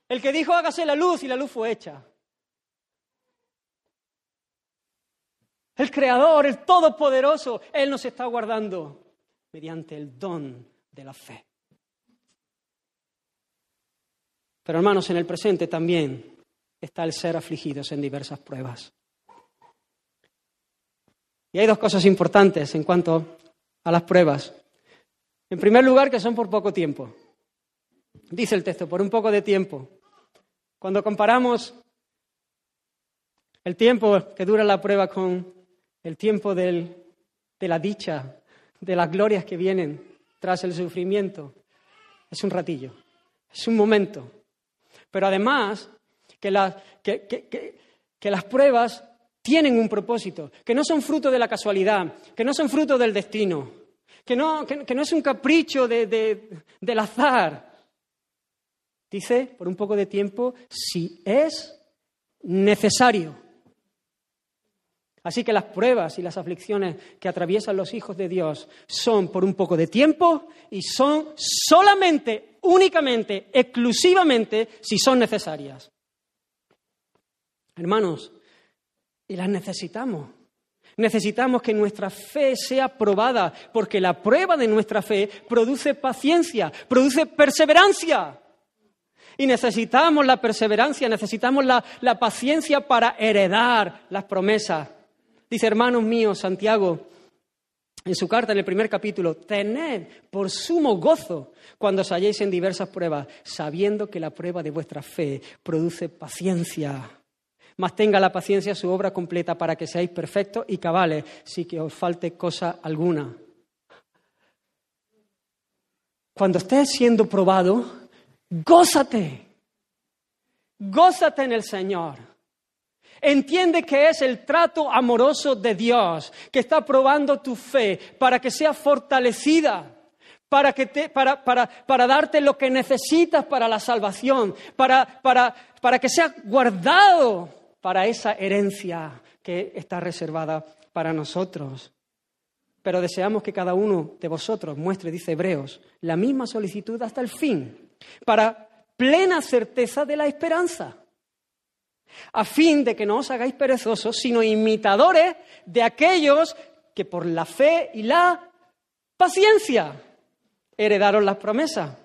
El que dijo hágase la luz y la luz fue hecha. el Creador, el Todopoderoso, Él nos está guardando mediante el don de la fe. Pero hermanos, en el presente también está el ser afligidos en diversas pruebas. Y hay dos cosas importantes en cuanto a las pruebas. En primer lugar, que son por poco tiempo. Dice el texto, por un poco de tiempo. Cuando comparamos el tiempo que dura la prueba con el tiempo de la dicha, de las glorias que vienen tras el sufrimiento, es un ratillo, es un momento. Pero además, que, que las pruebas tienen un propósito, que no son fruto de la casualidad, que no son fruto del destino, que no, no es un capricho del azar. Dice, por un poco de tiempo, si es necesario. Así que las pruebas y las aflicciones que atraviesan los hijos de Dios son por un poco de tiempo y son solamente, únicamente, exclusivamente si son necesarias. Hermanos, y las necesitamos. Necesitamos que nuestra fe sea probada, porque la prueba de nuestra fe produce paciencia, produce perseverancia. Y necesitamos la perseverancia, necesitamos la, la paciencia para heredar las promesas. Dice, hermanos míos, Santiago, en su carta, en el primer capítulo, tened por sumo gozo cuando os halléis en diversas pruebas, sabiendo que la prueba de vuestra fe produce paciencia mas tenga la paciencia su obra completa para que seáis perfectos y cabales, sin que os falte cosa alguna. Cuando estés siendo probado, gózate, gózate en el Señor. Entiende que es el trato amoroso de Dios que está probando tu fe para que sea fortalecida, para, que te, para, para, para darte lo que necesitas para la salvación, para, para, para que sea guardado para esa herencia que está reservada para nosotros. Pero deseamos que cada uno de vosotros muestre, dice Hebreos, la misma solicitud hasta el fin, para plena certeza de la esperanza, a fin de que no os hagáis perezosos, sino imitadores de aquellos que por la fe y la paciencia heredaron las promesas.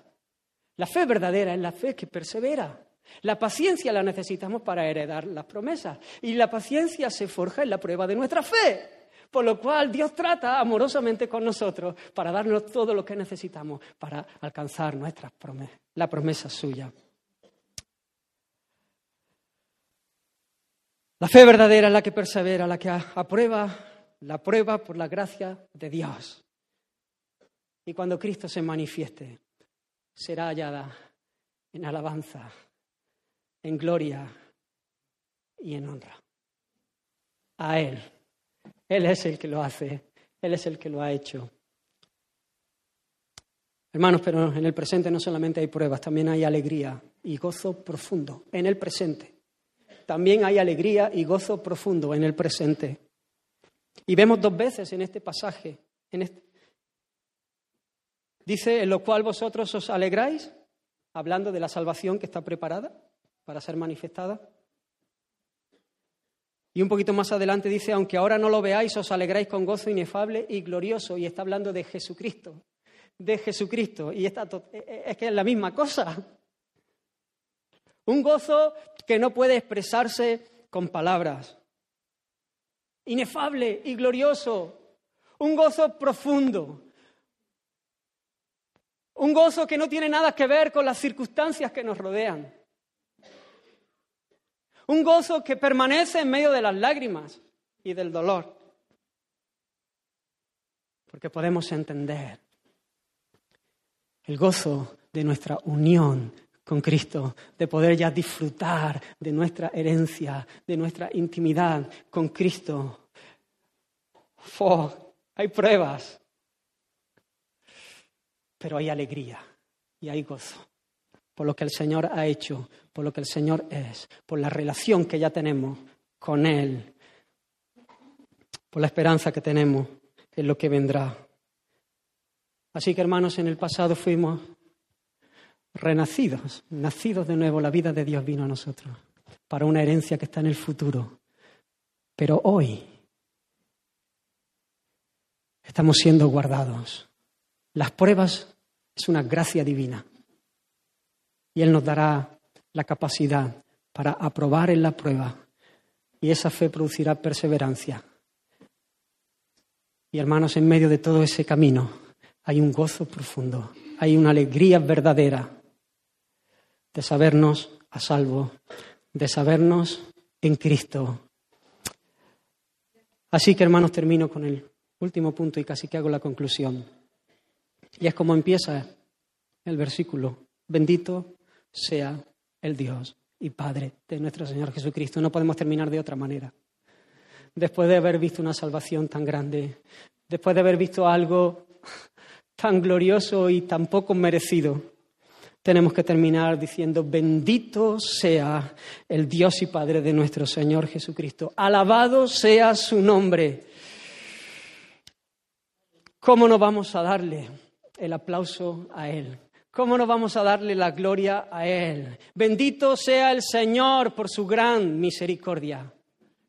La fe verdadera es la fe que persevera. La paciencia la necesitamos para heredar las promesas y la paciencia se forja en la prueba de nuestra fe. Por lo cual Dios trata amorosamente con nosotros para darnos todo lo que necesitamos para alcanzar nuestras promesas, la promesa suya. La fe verdadera es la que persevera, la que aprueba la prueba por la gracia de Dios. Y cuando Cristo se manifieste, será hallada en alabanza en gloria y en honra. A Él. Él es el que lo hace, Él es el que lo ha hecho. Hermanos, pero en el presente no solamente hay pruebas, también hay alegría y gozo profundo en el presente. También hay alegría y gozo profundo en el presente. Y vemos dos veces en este pasaje, este, dice, en lo cual vosotros os alegráis, hablando de la salvación que está preparada para ser manifestada. Y un poquito más adelante dice, aunque ahora no lo veáis, os alegráis con gozo inefable y glorioso. Y está hablando de Jesucristo, de Jesucristo. Y está e, e, es que es la misma cosa. Un gozo que no puede expresarse con palabras. Inefable y glorioso. Un gozo profundo. Un gozo que no tiene nada que ver con las circunstancias que nos rodean. Un gozo que permanece en medio de las lágrimas y del dolor. Porque podemos entender el gozo de nuestra unión con Cristo, de poder ya disfrutar de nuestra herencia, de nuestra intimidad con Cristo. hay pruebas, pero hay alegría y hay gozo por lo que el Señor ha hecho, por lo que el Señor es, por la relación que ya tenemos con Él, por la esperanza que tenemos en lo que vendrá. Así que hermanos, en el pasado fuimos renacidos, nacidos de nuevo, la vida de Dios vino a nosotros para una herencia que está en el futuro. Pero hoy Estamos siendo guardados. Las pruebas es una gracia divina. Y Él nos dará la capacidad para aprobar en la prueba. Y esa fe producirá perseverancia. Y hermanos, en medio de todo ese camino hay un gozo profundo, hay una alegría verdadera de sabernos a salvo, de sabernos en Cristo. Así que, hermanos, termino con el último punto y casi que hago la conclusión. Y es como empieza el versículo. Bendito sea el Dios y Padre de nuestro Señor Jesucristo. No podemos terminar de otra manera. Después de haber visto una salvación tan grande, después de haber visto algo tan glorioso y tan poco merecido, tenemos que terminar diciendo, bendito sea el Dios y Padre de nuestro Señor Jesucristo. Alabado sea su nombre. ¿Cómo no vamos a darle el aplauso a Él? ¿Cómo no vamos a darle la gloria a Él? Bendito sea el Señor por su gran misericordia,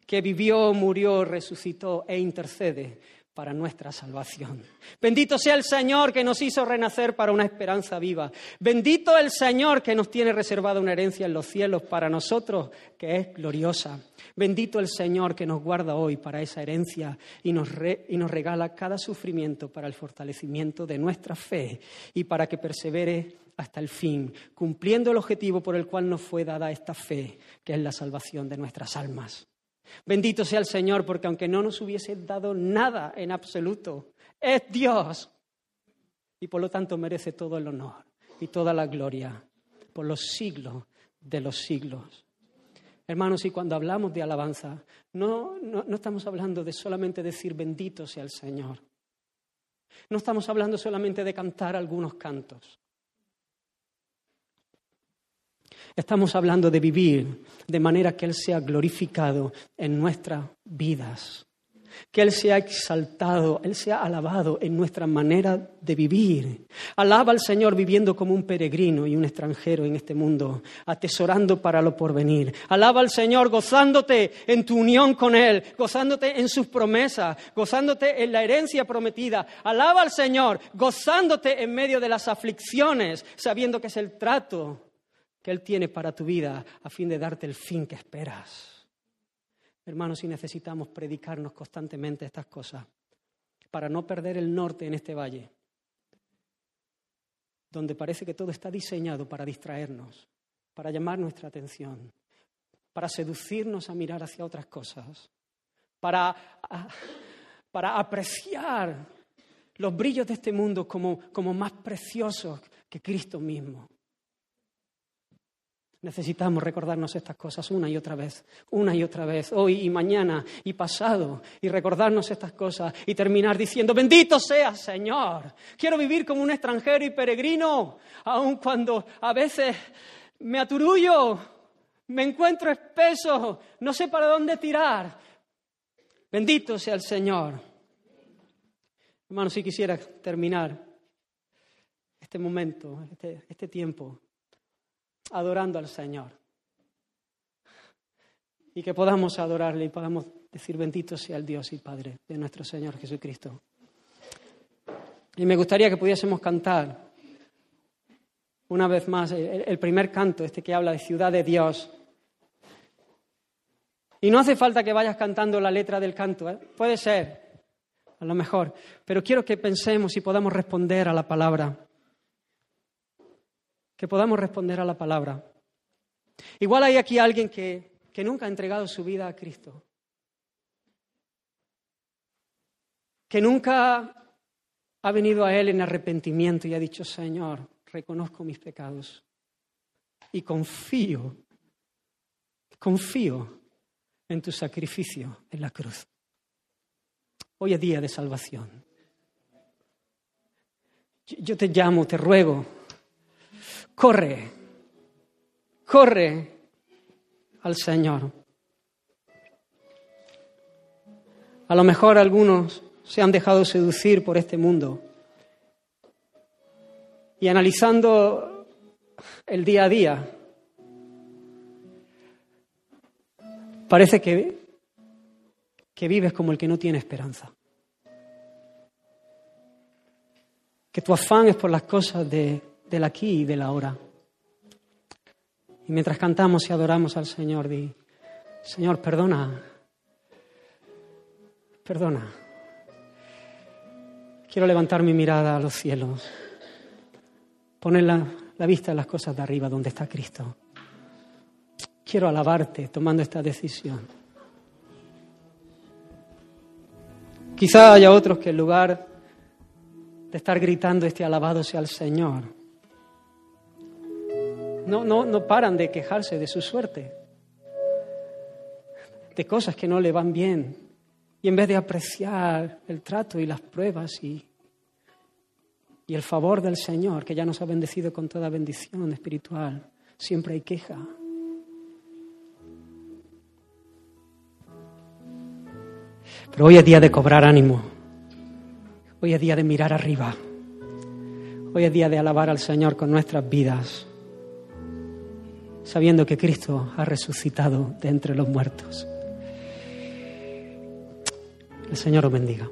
que vivió, murió, resucitó e intercede para nuestra salvación. Bendito sea el Señor que nos hizo renacer para una esperanza viva. Bendito el Señor que nos tiene reservada una herencia en los cielos para nosotros que es gloriosa. Bendito el Señor que nos guarda hoy para esa herencia y nos, y nos regala cada sufrimiento para el fortalecimiento de nuestra fe y para que persevere hasta el fin, cumpliendo el objetivo por el cual nos fue dada esta fe, que es la salvación de nuestras almas. Bendito sea el Señor, porque aunque no nos hubiese dado nada en absoluto, es Dios. Y por lo tanto merece todo el honor y toda la gloria por los siglos de los siglos. Hermanos, y cuando hablamos de alabanza, no, no, no estamos hablando de solamente decir bendito sea el Señor. No estamos hablando solamente de cantar algunos cantos. Estamos hablando de vivir de manera que Él sea glorificado en nuestras vidas, que Él sea exaltado, Él sea alabado en nuestra manera de vivir. Alaba al Señor viviendo como un peregrino y un extranjero en este mundo, atesorando para lo porvenir. Alaba al Señor gozándote en tu unión con Él, gozándote en sus promesas, gozándote en la herencia prometida. Alaba al Señor gozándote en medio de las aflicciones, sabiendo que es el trato que Él tiene para tu vida a fin de darte el fin que esperas. Hermanos, si necesitamos predicarnos constantemente estas cosas para no perder el norte en este valle, donde parece que todo está diseñado para distraernos, para llamar nuestra atención, para seducirnos a mirar hacia otras cosas, para, para apreciar los brillos de este mundo como, como más preciosos que Cristo mismo. Necesitamos recordarnos estas cosas una y otra vez, una y otra vez, hoy y mañana y pasado, y recordarnos estas cosas y terminar diciendo, bendito sea Señor. Quiero vivir como un extranjero y peregrino, aun cuando a veces me aturullo, me encuentro espeso, no sé para dónde tirar. Bendito sea el Señor. Hermanos, si quisiera terminar este momento, este, este tiempo adorando al Señor. Y que podamos adorarle y podamos decir bendito sea el Dios y Padre de nuestro Señor Jesucristo. Y me gustaría que pudiésemos cantar una vez más el primer canto, este que habla de ciudad de Dios. Y no hace falta que vayas cantando la letra del canto, ¿eh? puede ser, a lo mejor, pero quiero que pensemos y podamos responder a la palabra que podamos responder a la palabra. Igual hay aquí alguien que, que nunca ha entregado su vida a Cristo, que nunca ha venido a Él en arrepentimiento y ha dicho, Señor, reconozco mis pecados y confío, confío en tu sacrificio en la cruz. Hoy es día de salvación. Yo te llamo, te ruego, corre, corre al Señor. A lo mejor algunos se han dejado seducir por este mundo y analizando el día a día, parece que, que vives como el que no tiene esperanza. que tu afán es por las cosas de, del aquí y del ahora. Y mientras cantamos y adoramos al Señor, di, Señor, perdona, perdona. Quiero levantar mi mirada a los cielos, poner la, vista en las cosas de arriba donde está Cristo. Quiero alabarte tomando esta decisión. Quizá haya otros que en lugar de estar gritando este alabado sea el Señor, no, no, no paran de quejarse de su suerte, de cosas que no le van bien, y en vez de apreciar el trato y las pruebas y, y el favor del Señor, que ya nos ha bendecido con toda bendición espiritual, siempre hay queja. Pero hoy es día de cobrar ánimo. Hoy es día de mirar arriba. Hoy es día de alabar al Señor con nuestras vidas, sabiendo que Cristo ha resucitado de entre los muertos. El Señor os bendiga.